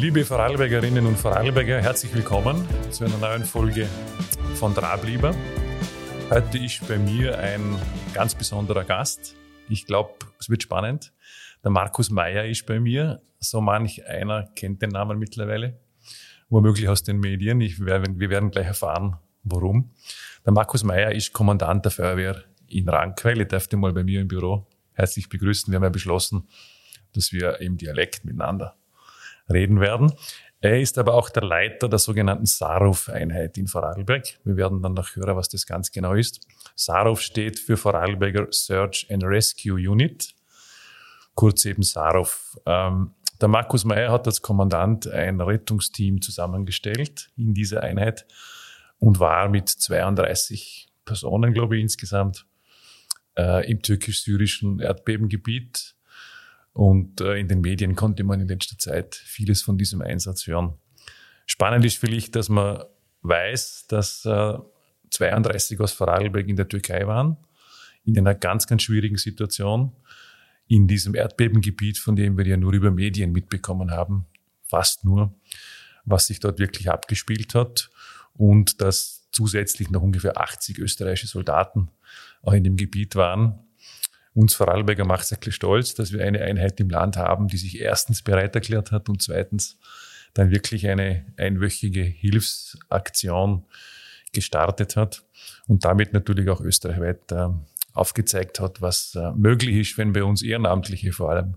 Liebe Vorarlbergerinnen und Vorarlberger, herzlich willkommen zu einer neuen Folge von Drablieber. Heute ist bei mir ein ganz besonderer Gast. Ich glaube, es wird spannend. Der Markus Meyer ist bei mir. So manch einer kennt den Namen mittlerweile, womöglich aus den Medien. Ich, wir, werden gleich erfahren, warum. Der Markus Meyer ist Kommandant der Feuerwehr in Rankweil. Ich darf den mal bei mir im Büro herzlich begrüßen. Wir haben ja beschlossen, dass wir im Dialekt miteinander reden werden. Er ist aber auch der Leiter der sogenannten SARUF-Einheit in Vorarlberg. Wir werden dann noch hören, was das ganz genau ist. SARUF steht für Vorarlberger Search and Rescue Unit, kurz eben SARUF. Ähm, der Markus Meyer hat als Kommandant ein Rettungsteam zusammengestellt in dieser Einheit und war mit 32 Personen, glaube ich, insgesamt äh, im türkisch-syrischen Erdbebengebiet und äh, in den Medien konnte man in letzter Zeit vieles von diesem Einsatz hören. Spannend ist vielleicht, dass man weiß, dass äh, 32 aus Vorarlberg in der Türkei waren, in einer ganz, ganz schwierigen Situation, in diesem Erdbebengebiet, von dem wir ja nur über Medien mitbekommen haben, fast nur, was sich dort wirklich abgespielt hat und dass zusätzlich noch ungefähr 80 österreichische Soldaten auch in dem Gebiet waren uns Vorarlberger macht es wirklich stolz, dass wir eine Einheit im Land haben, die sich erstens bereit erklärt hat und zweitens dann wirklich eine einwöchige Hilfsaktion gestartet hat und damit natürlich auch österreichweit äh, aufgezeigt hat, was äh, möglich ist, wenn wir uns Ehrenamtliche vor allem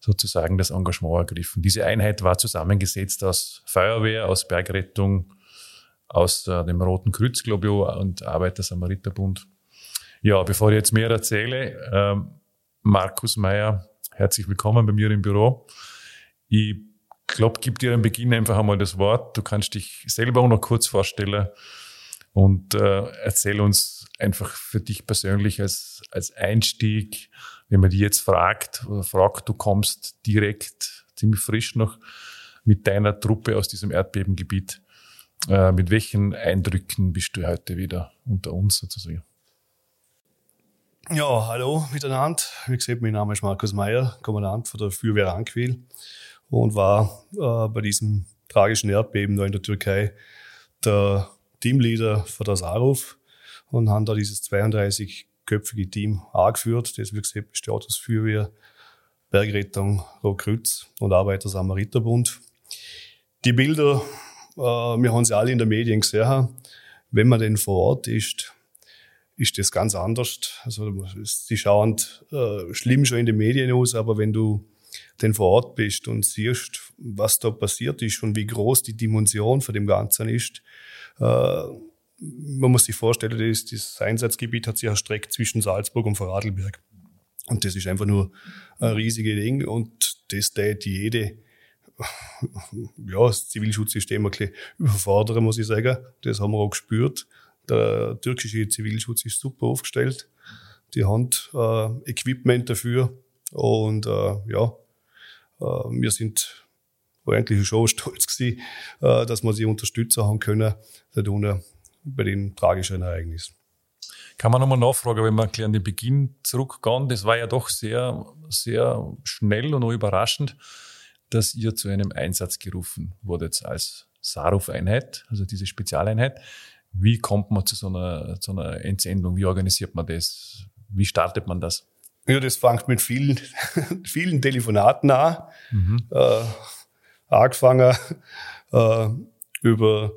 sozusagen das Engagement ergriffen. Diese Einheit war zusammengesetzt aus Feuerwehr, aus Bergrettung, aus äh, dem Roten Kreuz, glaube ich, und Arbeiter-Samariterbund ja, bevor ich jetzt mehr erzähle, ähm, Markus Meyer, herzlich willkommen bei mir im Büro. Ich glaube, gib dir am Beginn einfach einmal das Wort. Du kannst dich selber auch noch kurz vorstellen und äh, erzähl uns einfach für dich persönlich als, als Einstieg, wenn man dich jetzt fragt oder fragt, du kommst direkt, ziemlich frisch noch, mit deiner Truppe aus diesem Erdbebengebiet. Äh, mit welchen Eindrücken bist du heute wieder unter uns sozusagen? Ja, hallo miteinander. Wie gesagt, mein Name ist Markus Meyer, Kommandant von der Feuerwehr Anquil und war äh, bei diesem tragischen Erdbeben da in der Türkei der Teamleader für das ARUF und haben da dieses 32-köpfige Team angeführt, das wie gesagt besteht aus Feuerwehr, Bergrettung, Rotkreuz und Arbeiter-Samariterbund. Die Bilder, äh, wir haben sie alle in den Medien gesehen. Wenn man denn vor Ort ist, ist das ganz anders. Also sie schauen äh, schlimm schon in den Medien aus, aber wenn du denn vor Ort bist und siehst, was da passiert ist und wie groß die Dimension von dem Ganzen ist, äh, man muss sich vorstellen, das, das Einsatzgebiet hat sich erstreckt zwischen Salzburg und Vorarlberg. Und das ist einfach nur ein riesiges Ding und das tät jede ja, das Zivilschutzsystem ein bisschen überfordern, muss ich sagen. Das haben wir auch gespürt. Der türkische Zivilschutz ist super aufgestellt. Die haben äh, Equipment dafür. Und äh, ja, äh, wir sind eigentlich schon stolz gewesen, äh, dass wir sie unterstützen haben können bei dem tragischen Ereignis. Kann man nochmal nachfragen, wenn wir an den Beginn zurückgehen? Das war ja doch sehr, sehr schnell und auch überraschend, dass ihr zu einem Einsatz gerufen wurdet als Saruf-Einheit, also diese Spezialeinheit. Wie kommt man zu so einer, zu einer Entsendung? Wie organisiert man das? Wie startet man das? Ja, das fängt mit vielen, vielen Telefonaten an. Mhm. Äh, angefangen äh, über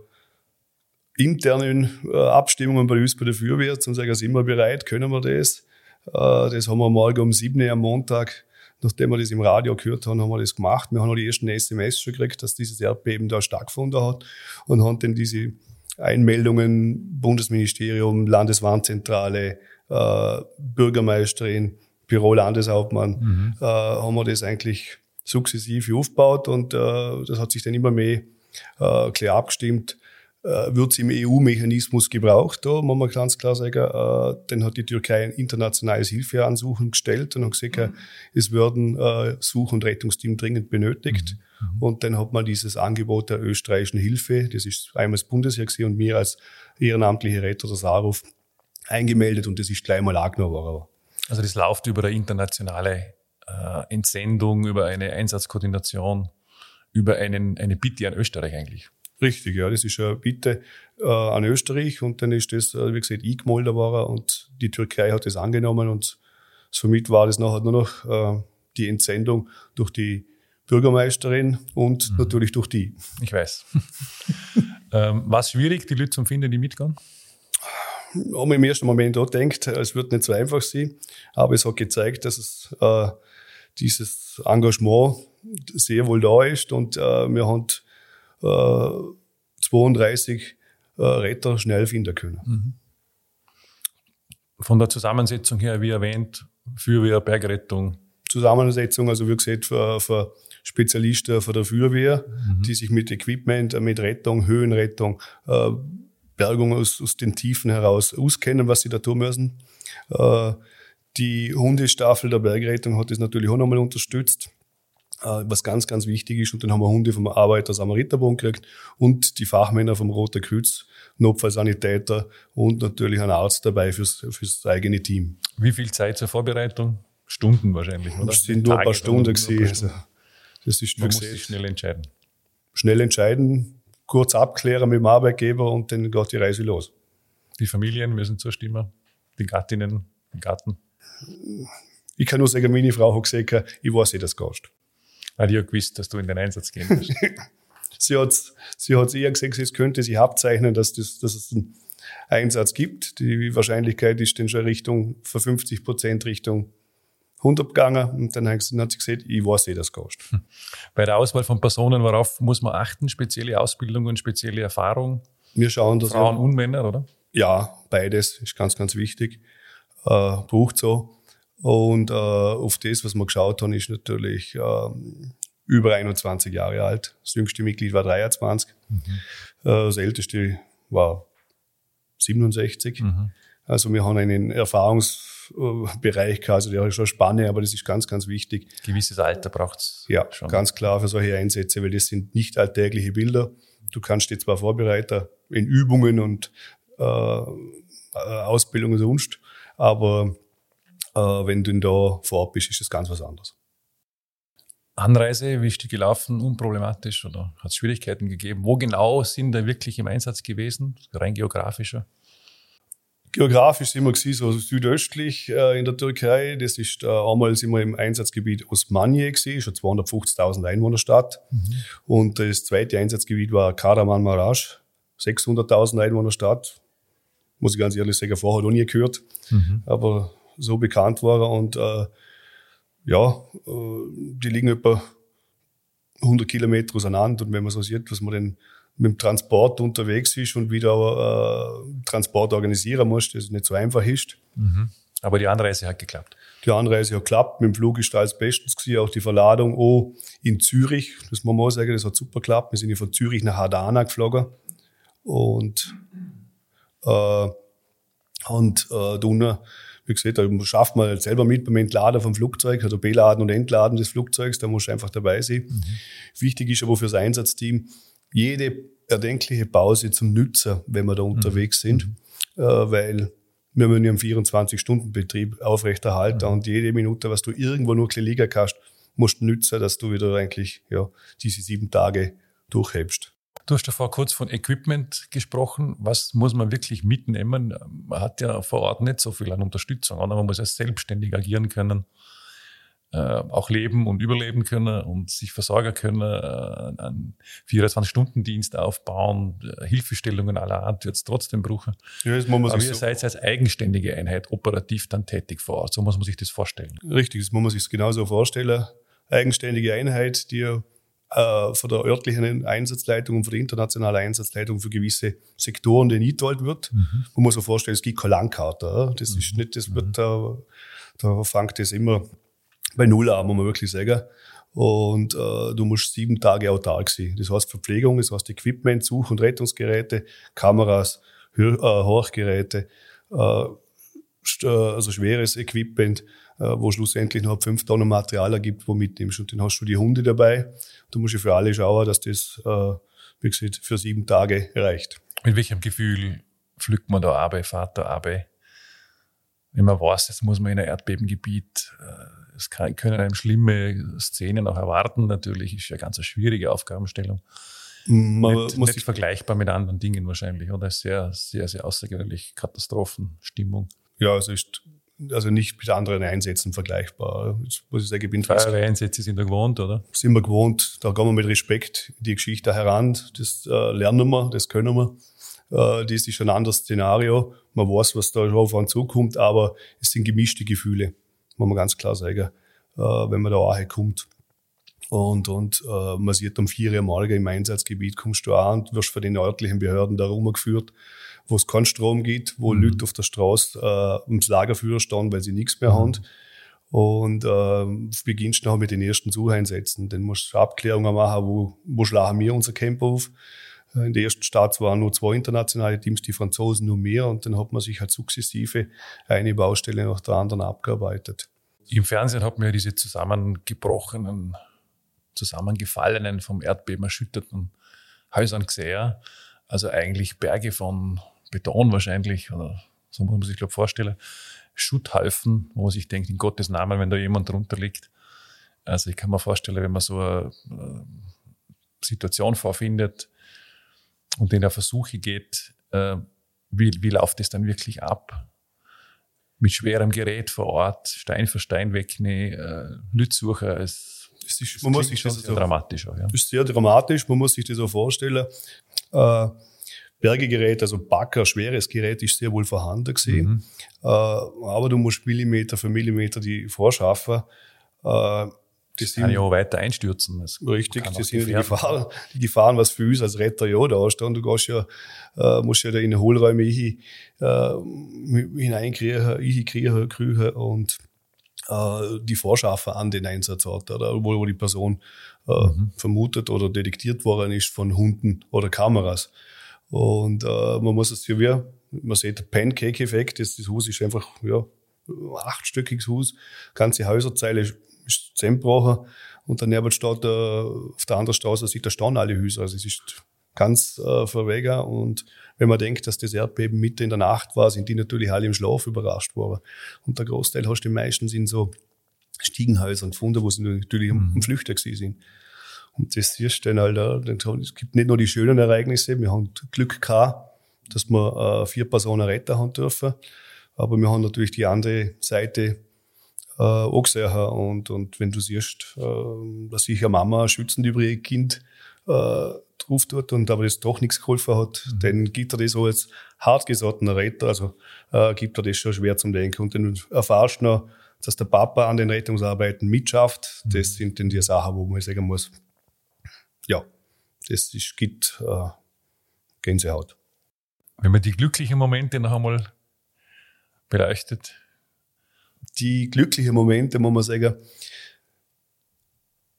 internen äh, Abstimmungen bei uns bei der Feuerwehr, zum sagen, sind wir bereit, können wir das? Äh, das haben wir morgen um 7 Uhr am Montag, nachdem wir das im Radio gehört haben, haben wir das gemacht. Wir haben auch die ersten SMS schon gekriegt, dass dieses Erdbeben da stattgefunden hat und haben dann diese Einmeldungen, Bundesministerium, Landeswarnzentrale, äh, Bürgermeisterin, Büro Landeshauptmann, mhm. äh, haben wir das eigentlich sukzessive aufgebaut und äh, das hat sich dann immer mehr äh, klar abgestimmt. Äh, wird es im EU-Mechanismus gebraucht, da muss man ganz klar sagen, äh, dann hat die Türkei ein internationales Hilfeansuchen gestellt und hat gesagt, mhm. es werden äh, Such- und Rettungsteam dringend benötigt. Mhm. Mhm. Und dann hat man dieses Angebot der österreichischen Hilfe, das ist einmal das Bundesheer gesehen und mir als ehrenamtliche Retter des ARUF eingemeldet und das ist gleich mal angenommen worden. Also das läuft über eine internationale äh, Entsendung, über eine Einsatzkoordination über einen, eine Bitte an Österreich eigentlich. Richtig, ja, das ist eine Bitte äh, an Österreich und dann ist das, äh, wie gesagt, eingemolden worden und die Türkei hat das angenommen und somit war das nachher nur noch äh, die Entsendung durch die Bürgermeisterin und mhm. natürlich durch die. Ich weiß. ähm, war es schwierig, die Leute zu finden, die mitgehen? Haben im ersten Moment auch gedacht, es wird nicht so einfach sein, aber es hat gezeigt, dass es äh, dieses Engagement sehr wohl da ist und äh, wir haben äh, 32 äh, Retter schnell finden können. Mhm. Von der Zusammensetzung her, wie erwähnt, Feuerwehr, Bergrettung. Zusammensetzung, also wie gesagt, für, für Spezialisten von der Feuerwehr, mhm. die sich mit Equipment, mit Rettung, Höhenrettung, äh, Bergung aus, aus den Tiefen heraus auskennen, was sie da tun müssen. Äh, die Hundestaffel der Bergrettung hat das natürlich auch nochmal unterstützt. Äh, was ganz, ganz wichtig ist. Und dann haben wir Hunde vom Arbeiter Samariterbund gekriegt und die Fachmänner vom Roter Kreuz, Notfallsanitäter und natürlich ein Arzt dabei fürs, fürs eigene Team. Wie viel Zeit zur Vorbereitung? Stunden wahrscheinlich, oder? Das sind nur Tage ein paar Stunden gewesen. Also, das ist Man muss sich schnell entscheiden. Schnell entscheiden, kurz abklären mit dem Arbeitgeber und dann geht die Reise los. Die Familien müssen zustimmen, die Gattinnen im Garten. Ich kann nur sagen, meine Frau hat gesagt, ich weiß, wie das gehst. Hat ja gewusst, dass du in den Einsatz gehen wirst. sie hat sie hat's eher gesagt, es könnte sich abzeichnen, dass, das, dass es einen Einsatz gibt. Die Wahrscheinlichkeit ist dann schon Richtung, für 50 Prozent Richtung 100 gegangen. Und dann hat sie gesagt, ich weiß eh, das kostet. Hm. Bei der Auswahl von Personen, worauf muss man achten? Spezielle Ausbildung und spezielle Erfahrung? Wir schauen, dass Frauen und Männer, oder? Ja, beides ist ganz, ganz wichtig. Äh, braucht so. Und äh, auf das, was wir geschaut haben, ist natürlich äh, über 21 Jahre alt. Das jüngste Mitglied war 23. Mhm. Äh, das älteste war 67. Mhm. Also wir haben einen Erfahrungsbereich gehabt, also der ist schon spannend, aber das ist ganz, ganz wichtig. Gewisses Alter braucht es Ja, schon. ganz klar für solche Einsätze, weil das sind nicht alltägliche Bilder. Du kannst dich zwar vorbereiten in Übungen und äh, Ausbildung und sonst, aber äh, wenn du da vor Ort bist, ist das ganz was anderes. Anreise, wie ist die gelaufen? Unproblematisch oder hat es Schwierigkeiten gegeben? Wo genau sind da wirklich im Einsatz gewesen? Rein geografischer? Geografisch sind wir gewesen, so südöstlich äh, in der Türkei. Das ist äh, einmal sind wir im Einsatzgebiet Osmaniye gewesen, schon 250.000 Einwohnerstadt. Mhm. Und das zweite Einsatzgebiet war Karaman-Maraş, 600.000 Einwohnerstadt. Muss ich ganz ehrlich sagen, vorher noch nie gehört. Mhm. Aber so bekannt war. Und äh, ja, äh, die liegen etwa 100 Kilometer auseinander. Und wenn man so sieht, was man denn mit dem Transport unterwegs ist und wieder äh, Transport organisieren muss, das nicht so einfach ist. Mhm. Aber die Anreise hat geklappt. Die Anreise hat geklappt. Mit dem Flug ist alles bestens gewesen. Auch die Verladung oh, in Zürich, das muss man mal sagen, das hat super geklappt. Wir sind von Zürich nach Hadana geflogen. Und, äh, und äh, da wie gesagt, da schafft man halt selber mit beim Entladen vom Flugzeug, also Beladen und Entladen des Flugzeugs, da muss du einfach dabei sein. Mhm. Wichtig ist aber für das Einsatzteam, jede erdenkliche Pause zum Nützer, wenn wir da mhm. unterwegs sind, mhm. äh, weil wir müssen ja einen 24-Stunden-Betrieb aufrechterhalten mhm. und jede Minute, was du irgendwo nur liegen kannst, musst du nützen, dass du wieder eigentlich ja, diese sieben Tage durchhebst. Du hast davor kurz von Equipment gesprochen. Was muss man wirklich mitnehmen? Man hat ja vor Ort nicht so viel an Unterstützung, aber man muss ja selbstständig agieren können, äh, auch leben und überleben können und sich versorgen können, äh, einen 24-Stunden-Dienst aufbauen, äh, Hilfestellungen aller Art wird es trotzdem brauchen. Ja, das muss man aber ihr so seid als eigenständige Einheit operativ dann tätig vor Ort. So muss man sich das vorstellen. Richtig, das muss man sich genauso vorstellen. Eigenständige Einheit, die äh, von der örtlichen Einsatzleitung und von der internationalen Einsatzleitung für gewisse Sektoren den eingeteilt wird. Mhm. Man muss sich vorstellen, es gibt keine Langkarte. Das mhm. ist nicht, das wird, da, mhm. da fängt das immer bei Null an, muss man wirklich sagen. Und äh, du musst sieben Tage autark sein. Das heißt Verpflegung, das heißt Equipment, Such- und Rettungsgeräte, Kameras, Hör äh, Horchgeräte, äh, also schweres Equipment, äh, wo schlussendlich noch fünf Tonnen Material ergibt, wo mitnimmst. Und dann hast du die Hunde dabei. Du musst ja für alle schauen, dass das, äh, wie gesagt, für sieben Tage reicht. Mit welchem Gefühl pflückt man da fährt da Arbeit? Wenn man weiß, jetzt muss man in ein Erdbebengebiet, äh, es kann, können einem schlimme Szenen auch erwarten. Natürlich ist ja ganz eine schwierige Aufgabenstellung. Man nicht, muss nicht vergleichbar mit anderen Dingen wahrscheinlich, oder? Sehr, sehr, sehr außergewöhnlich Katastrophenstimmung. Ja, also ist also nicht mit anderen Einsätzen vergleichbar. Jetzt muss ich sagen, ich bin Feuerwehreinsätze sind wir gewohnt, oder? Sind wir gewohnt. Da gehen wir mit Respekt die Geschichte heran. Das äh, lernen wir, das können wir. Äh, das ist ein anderes Szenario. Man weiß, was da drauf an zukommt, aber es sind gemischte Gefühle, muss man ganz klar sagen, äh, wenn man da auch kommt. Und, und äh, man sieht um vier Mal im Einsatzgebiet kommst du an und wirst von den örtlichen Behörden da rumgeführt wo es keinen Strom gibt, wo mhm. Leute auf der Straße äh, ums Lagerfeuer stehen, weil sie nichts mehr mhm. haben. Und äh, beginnst noch mit den ersten Sucheinsätzen. Dann musst du Abklärungen machen, wo, wo schlagen wir unser Camp auf. Äh, in der ersten Stadt waren nur zwei internationale Teams, die Franzosen nur mehr. Und dann hat man sich halt sukzessive eine Baustelle nach der anderen abgearbeitet. Im Fernsehen hat man ja diese zusammengebrochenen, zusammengefallenen, vom Erdbeben erschütterten Häusern gesehen. Also eigentlich Berge von Beton wahrscheinlich, oder so muss man sich, glaube vorstellen. Schutthaufen, wo man sich denkt, in Gottes Namen, wenn da jemand drunter liegt. Also ich kann mir vorstellen, wenn man so eine, eine Situation vorfindet und in der Versuche geht, äh, wie, wie läuft es dann wirklich ab? Mit schwerem Gerät vor Ort, Stein für Stein wegnehmen, äh, Lütsucher, es ist, man muss sich das sehr so, dramatisch auch, ja. ist sehr dramatisch, man muss sich das so vorstellen. Äh, Bergegerät, also Backer, schweres Gerät ist sehr wohl vorhanden gesehen. Mhm. Äh, aber du musst Millimeter für Millimeter die vorschaffen. Äh, das kann ja auch weiter einstürzen. Das richtig, das sind die Gefahren, die Gefahren, was für uns als Retter ja da stehen. Du gehst ja, äh, musst ja da in die Hohlräume hin, äh, hineinkriechen, hinkriechen, kriechen und äh, die Vorschaffen an den Einsatzort, oder wo, wo die Person äh, mhm. vermutet oder detektiert worden ist von Hunden oder Kameras. Und äh, man muss es ja wie, man sieht Pancake-Effekt, das, das Haus ist einfach, ja, achtstöckiges Haus, ganze Häuserzeile ist, zusammengebrochen und daneben steht äh, auf der anderen Straße sieht da stehen alle Häuser. Also es ist ganz äh, verwegen und wenn man denkt, dass das Erdbeben mitten in der Nacht war, sind die natürlich alle im Schlaf überrascht worden. Und der Großteil hast du meistens in so Stiegenhäusern gefunden, wo sie natürlich mhm. am gewesen sind. Und das siehst du dann halt, es gibt nicht nur die schönen Ereignisse, wir haben Glück gehabt, dass wir äh, vier Personen retten haben dürfen, aber wir haben natürlich die andere Seite äh, auch gesehen. Und, und wenn du siehst, äh, dass sich eine Mama schützend über ihr Kind äh, drauf tut und aber das doch nichts geholfen hat, mhm. dann gibt er das so als hartgesottener Retter, also äh, gibt er das schon schwer zum Denken. Und dann erfahrst du noch, dass der Papa an den Rettungsarbeiten mitschafft. Mhm. Das sind dann die Sachen, wo man sagen muss, ja, das ist, gibt äh, Gänsehaut. Wenn man die glücklichen Momente noch einmal beleuchtet. Die glücklichen Momente, muss man sagen,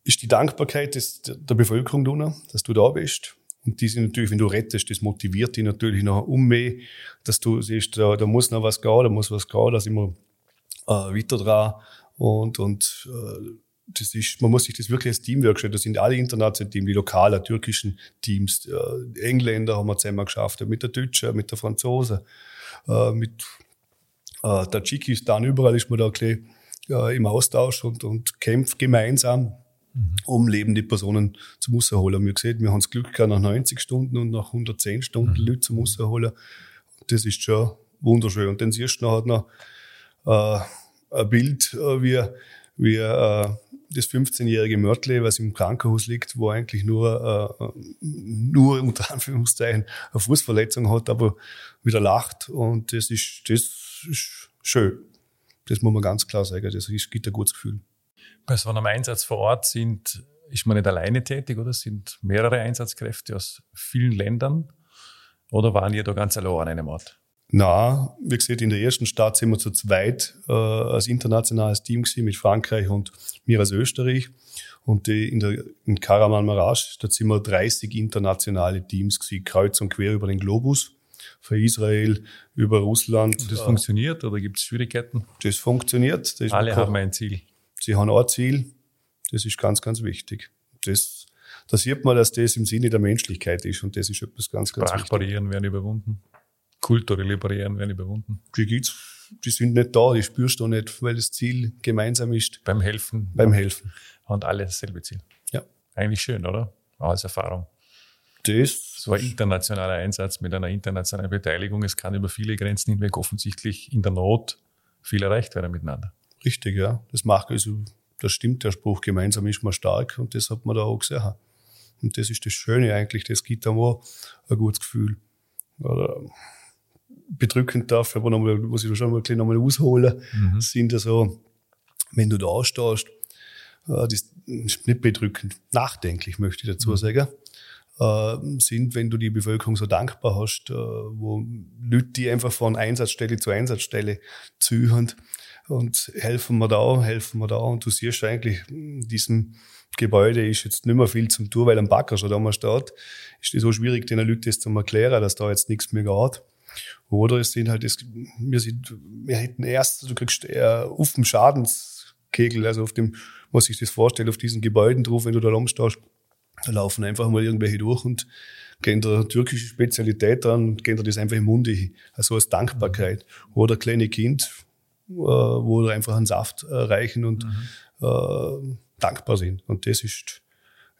ist die Dankbarkeit des, der Bevölkerung, da, dass du da bist. Und die sind natürlich, wenn du rettest, das motiviert dich natürlich noch um mehr, dass du siehst, da, da muss noch was gehen, da muss was gehen, da sind wir äh, weiter dran. Und, und äh, das ist, man muss sich das wirklich als Teamwork stellen. Das sind alle internationalen Teams, die lokalen, türkischen Teams. Äh, Engländer haben wir zusammen geschafft, mit der Deutschen, mit der Franzosen, äh, mit äh, Tadschikistan, überall ist man da gleich, äh, im Austausch und, und kämpft gemeinsam, mhm. um lebende Personen zum Rausholen. Wir gesehen, wir haben das Glück gehabt, nach 90 Stunden und nach 110 Stunden mhm. Leute zum Rausholen. Das ist schon wunderschön. Und dann siehst du noch, noch äh, ein Bild, äh, wie, wie äh, das 15-jährige Mörtle, was im Krankenhaus liegt, wo eigentlich nur, äh, nur unter Anführungszeichen eine Fußverletzung hat, aber wieder lacht. Und das ist, das ist schön. Das muss man ganz klar sagen. Das ist, gibt ein gutes Gefühl. Bei so einem Einsatz vor Ort sind, ist man nicht alleine tätig, oder? Sind mehrere Einsatzkräfte aus vielen Ländern? Oder waren ihr da ganz allein an einem Ort? Na, wie gesagt, in der ersten Stadt sind wir zu zweit äh, als internationales Team gewesen, mit Frankreich und mir als Österreich. Und die, in, der, in Karaman Marash, da sind wir 30 internationale Teams gewesen, kreuz und quer über den Globus. Von Israel über Russland. Und das äh, funktioniert oder gibt es Schwierigkeiten? Das funktioniert. Das Alle haben ein Ziel. Sie haben auch ein Ziel. Das ist ganz, ganz wichtig. Das, da sieht man, dass das im Sinne der Menschlichkeit ist und das ist etwas ganz, ganz Sprachbarrieren werden überwunden kulturelle Barrieren werden überwunden. Die gibt's die sind nicht da, die spürst du nicht, weil das Ziel gemeinsam ist. Beim Helfen. Beim Helfen. Und alle dasselbe Ziel. Ja. Eigentlich schön, oder? Auch als Erfahrung. Das So ein internationaler Einsatz mit einer internationalen Beteiligung. Es kann über viele Grenzen hinweg offensichtlich in der Not viel erreicht werden miteinander. Richtig, ja. Das macht also, das stimmt der Spruch, gemeinsam ist man stark und das hat man da auch gesehen. Und das ist das Schöne eigentlich, das gibt einem auch ein gutes Gefühl. Oder bedrückend darf, aber nochmal, muss ich da schon mal bisschen nochmal ausholen, sind ja so, wenn du da stehst, äh, das ist nicht bedrückend, nachdenklich möchte ich dazu sagen, äh, sind, wenn du die Bevölkerung so dankbar hast, äh, wo Leute, die einfach von Einsatzstelle zu Einsatzstelle ziehen und helfen wir da, helfen wir da und du siehst eigentlich, in diesem Gebäude ist jetzt nicht mehr viel zum tun, weil ein Backer schon da mal steht, ist das so schwierig, den Leuten das zu erklären, dass da jetzt nichts mehr geht. Oder es sind halt, das, wir sind, wir hätten erst, du kriegst eher auf dem Schadenskegel, also auf dem, muss ich das vorstellen, auf diesen Gebäuden drauf, wenn du da rumstehst, da laufen einfach mal irgendwelche durch und gehen der türkische Spezialität an, gehen dir das einfach im Munde. Also als Dankbarkeit. Oder kleine Kind, wo da einfach einen Saft äh, reichen und äh, dankbar sind. Und das ist,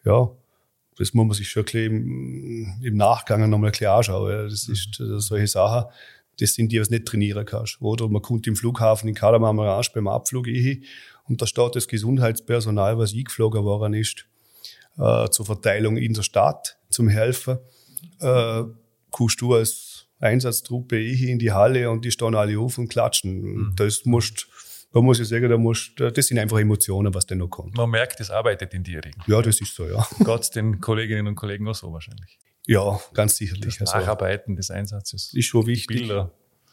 ja, das muss man sich schon im, im Nachgang nochmal klar anschauen. Das ist äh, solche Sachen, das sind die, du nicht trainieren kannst. Oder man kommt im Flughafen in Kadamarmarage beim Abflug hin und da steht das Gesundheitspersonal, was eingeflogen worden ist, äh, zur Verteilung in der Stadt zum Helfen. Äh, kommst du als Einsatztruppe eh in die Halle und die stehen alle auf und klatschen. Mhm. Das musst, da muss ich sagen, da musst, das sind einfach Emotionen, was denn noch kommt. Man merkt, es arbeitet in dir. irgendwie. Ja, das ist so, ja. Gott den Kolleginnen und Kollegen auch so wahrscheinlich. Ja, ganz sicherlich. Das Also, Nacharbeiten des Einsatzes. ist schon wichtig, Bilder.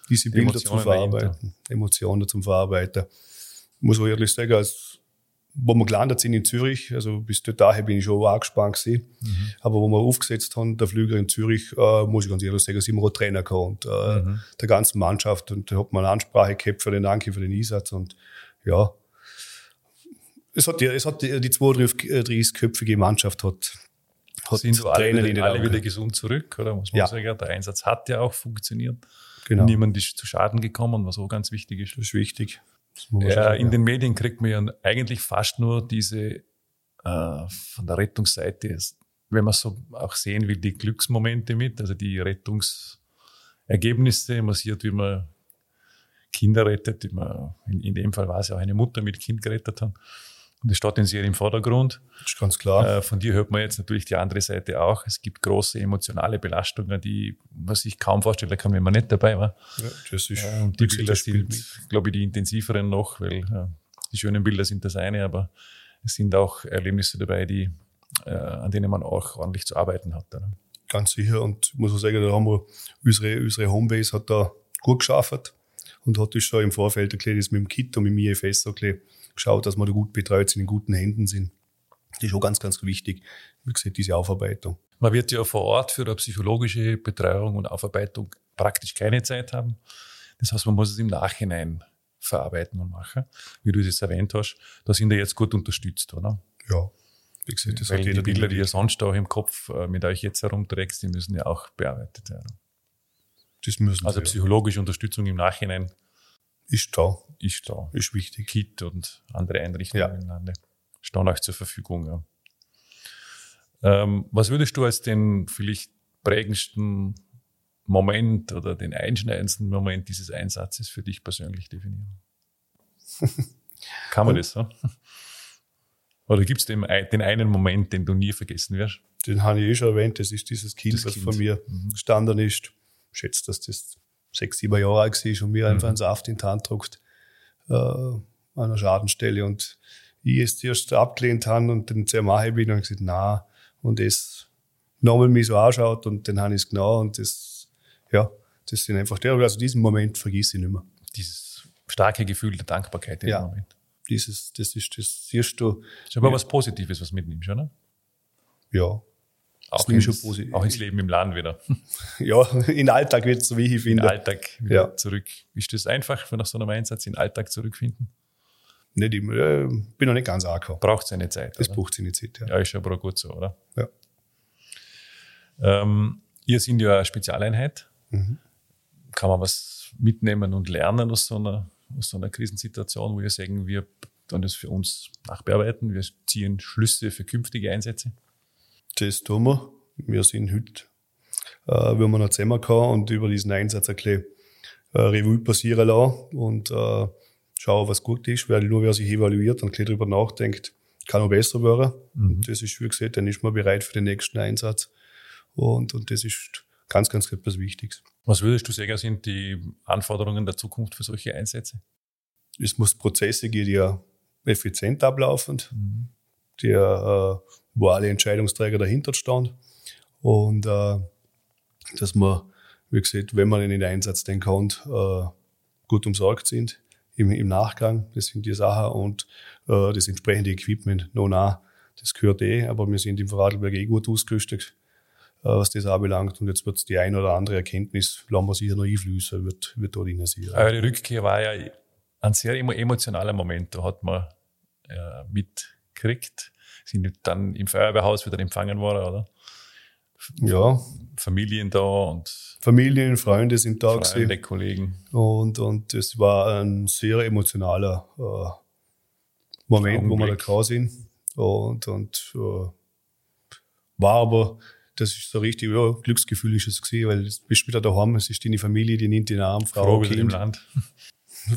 diese Bilder Emotionen zu verarbeiten, Emotionen zum Verarbeiten. Ich muss auch ehrlich sagen, als wo wir gelandet sind in Zürich, also bis dahin bin ich schon angespannt gewesen, Mhm. aber wo wir aufgesetzt haben, der Flüger in Zürich, äh, muss ich ganz ehrlich sagen, sind wir auch Trainer gehabt und äh, Mhm. der ganzen Mannschaft und da hat man eine Ansprache gehabt für den Danke für den Einsatz und ja, es hat die, es hat die, die 32-köpfige Mannschaft hat, hat Sind so alle, in wieder, den alle wieder gesund zurück, oder? Muss man Ja. sagen. Der Einsatz hat ja auch funktioniert. Genau, Niemand ist zu Schaden gekommen, was auch ganz wichtig ist. das ist wichtig. Ja, in den Medien kriegt man ja eigentlich fast nur diese äh, von der Rettungsseite, wenn man so auch sehen will, die Glücksmomente mit, also die Rettungsergebnisse. Man sieht, wie man Kinder rettet. Wie man, in, in dem Fall war es ja auch eine Mutter mit Kind gerettet hat. Und das steht in sehr im Vordergrund. das ist ganz klar. Äh, von dir hört man jetzt natürlich die andere Seite auch. Es gibt große emotionale Belastungen, die man sich kaum vorstellen kann, wenn man nicht dabei war. Ja, das ist, Ja, und die Bilder sind, glaube ich, die intensiveren noch, weil ja, die schönen Bilder sind das eine, aber es sind auch Erlebnisse dabei, die, äh, an denen man auch ordentlich zu arbeiten hat. Oder? Ganz sicher. Und ich muss auch sagen, da haben wir, unsere, unsere Homebase hat da gut geschafft und hat das schon im Vorfeld bisschen das mit dem Kit und mit dem IFS bisschen geschaut, dass wir da gut betreut sind, in guten Händen sind. Das ist schon ganz, ganz wichtig. Wie gesagt, diese Aufarbeitung. Man wird ja vor Ort für eine psychologische Betreuung und Aufarbeitung praktisch keine Zeit haben. Das heißt, man muss es im Nachhinein verarbeiten und machen, wie du es jetzt erwähnt hast. Da sind wir jetzt gut unterstützt, oder? Ja. Wie gesagt, das Weil hat die jeder Bilder, die ihr sonst auch im Kopf äh, mit euch jetzt herumträgst, die müssen ja auch bearbeitet werden. Das müssen Also sie, ja. psychologische Unterstützung im Nachhinein Ist da. ist da. Ist wichtig. KIT und andere Einrichtungen Ja. im Lande stehen euch zur Verfügung. Ja. Ähm, was würdest du als den vielleicht prägendsten Moment oder den einschneidendsten Moment dieses Einsatzes für dich persönlich definieren? Kann man das so? Oder gibt es den, den einen Moment, den du nie vergessen wirst? Den habe ich eh schon erwähnt. Das ist dieses Kind, Das was Kind. von mir Mhm. gestanden ist. Ich schätze, dass das sechs, sieben Jahre alt war und mir einfach einen Saft in die Hand druckt äh, an einer Schadenstelle. Und ich es zuerst abgelehnt habe und dann sehr mache bin und gesagt, na und es nochmal mich so anschaut und dann habe ich es genau und das, ja, das sind einfach der, also diesen Moment vergesse ich nicht mehr. Dieses starke Gefühl der Dankbarkeit in Ja. dem Moment. Dieses, das ist, das siehst du, Das ist aber Ja. was Positives, was mitnimmst, oder? ja, Auch ins, schon posi- auch ins Leben im Land wieder. ja, in den Alltag wird so wie ich In den finde. Alltag wieder Ja. zurück. Ist das einfach, nach so einem Einsatz in den Alltag zurückfinden? Nicht immer, äh, bin noch nicht ganz angekommen. Braucht seine Zeit. Das braucht seine Zeit, ja. Ja, ist aber auch gut so, oder? Ja. Ähm, ihr sind ja eine Spezialeinheit. Mhm. kann man was mitnehmen und lernen aus so einer, aus so einer Krisensituation, wo wir sagen, wir dann das für uns nachbearbeiten, wir ziehen Schlüsse für künftige Einsätze? Das tun wir. Wir sind heute, äh, wenn wir noch zusammenkommen und über diesen Einsatz ein bisschen äh, Revue passieren lassen und äh, schauen, was gut ist, weil nur wer sich evaluiert und ein bisschen drüber nachdenkt, kann auch besser werden. Mhm. Das ist, wie gesagt, dann ist man bereit für den nächsten Einsatz. Und, und das ist ganz, ganz etwas Wichtiges. Was würdest du sagen, sind die Anforderungen der Zukunft für solche Einsätze? Es muss Prozesse geben, die ja effizient ablaufen, mhm. die, äh, wo alle Entscheidungsträger dahinter stehen. Und äh, dass man, wie gesagt, wenn man in den Einsatz den kommt, äh, gut umsorgt sind im, im Nachgang. Das sind die Sachen und äh, das entsprechende Equipment. No, na, das gehört eh, aber wir sind im Vorarlberg eh gut ausgerüstet, äh, was das anbelangt. Und jetzt wird die ein oder andere Erkenntnis, lassen wir sicher noch einflüssen, wird, wird dort sein. Aber die Rückkehr war ja ein sehr emotionaler Moment. Da hat man äh, mitgekriegt. Sind dann im Feuerwehrhaus wieder empfangen worden, oder? Ja. Familien da und. Familien, Freunde sind da Freunde, gewesen. Kollegen. Und, und es war ein sehr emotionaler äh, Moment, wo wir da gekommen sind. Und, und äh, war aber, das ist so richtig, ja, Glücksgefühl ist es gewesen, weil du bist wieder daheim, es ist deine Familie, die nimmt den Arm, Frau, Froh im Land.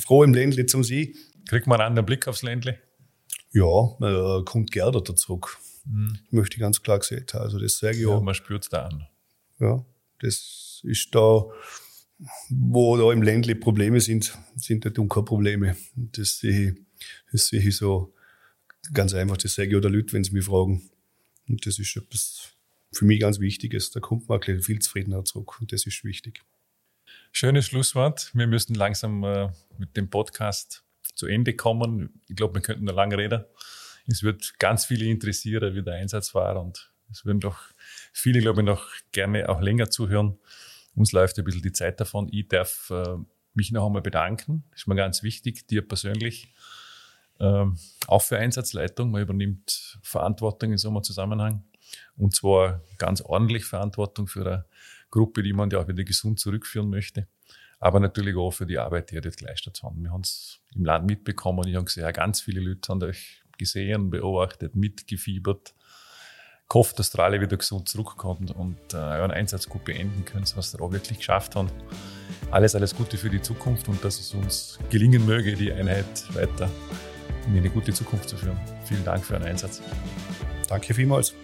Froh im Ländle zum See. Kriegt man einen anderen Blick aufs Ländle? Ja, man kommt gerne da zurück. Mhm. Möchte ich ganz klar gesagt Also das sage ich ja. Man spürt es da an. Ja, das ist da, wo da im Ländle Probleme sind, sind da dunkle Probleme. Das sehe ich, das sehe ich so ganz einfach. Das sage ich oder Leute, wenn sie mich fragen. Und das ist etwas für mich ganz Wichtiges. Da kommt man viel zufriedener zurück und das ist wichtig. Schönes Schlusswort. Wir müssen langsam äh, mit dem Podcast zu Ende kommen. Ich glaube, wir könnten noch lange reden. Es wird ganz viele interessieren, wie der Einsatz war und es würden doch viele, glaube ich, noch gerne auch länger zuhören. Uns läuft ein bisschen die Zeit davon. Ich darf äh, mich noch einmal bedanken. Ist mir ganz wichtig, dir persönlich. Ähm, auch für Einsatzleitung. Man übernimmt Verantwortung in so einem Zusammenhang. Und zwar ganz ordentlich Verantwortung für eine Gruppe, die man ja auch wieder gesund zurückführen möchte aber natürlich auch für die Arbeit, die ihr dort geleistet habt. Wir haben es im Land mitbekommen ich habe gesehen, ganz viele Leute haben euch gesehen, beobachtet, mitgefiebert. Gehofft, dass ihr alle wieder gesund zurückkommt und äh, euren Einsatz gut beenden könnt, was ihr auch wirklich geschafft habt. Alles, alles Gute für die Zukunft und dass es uns gelingen möge, die Einheit weiter in eine gute Zukunft zu führen. Vielen Dank für euren Einsatz. Danke vielmals.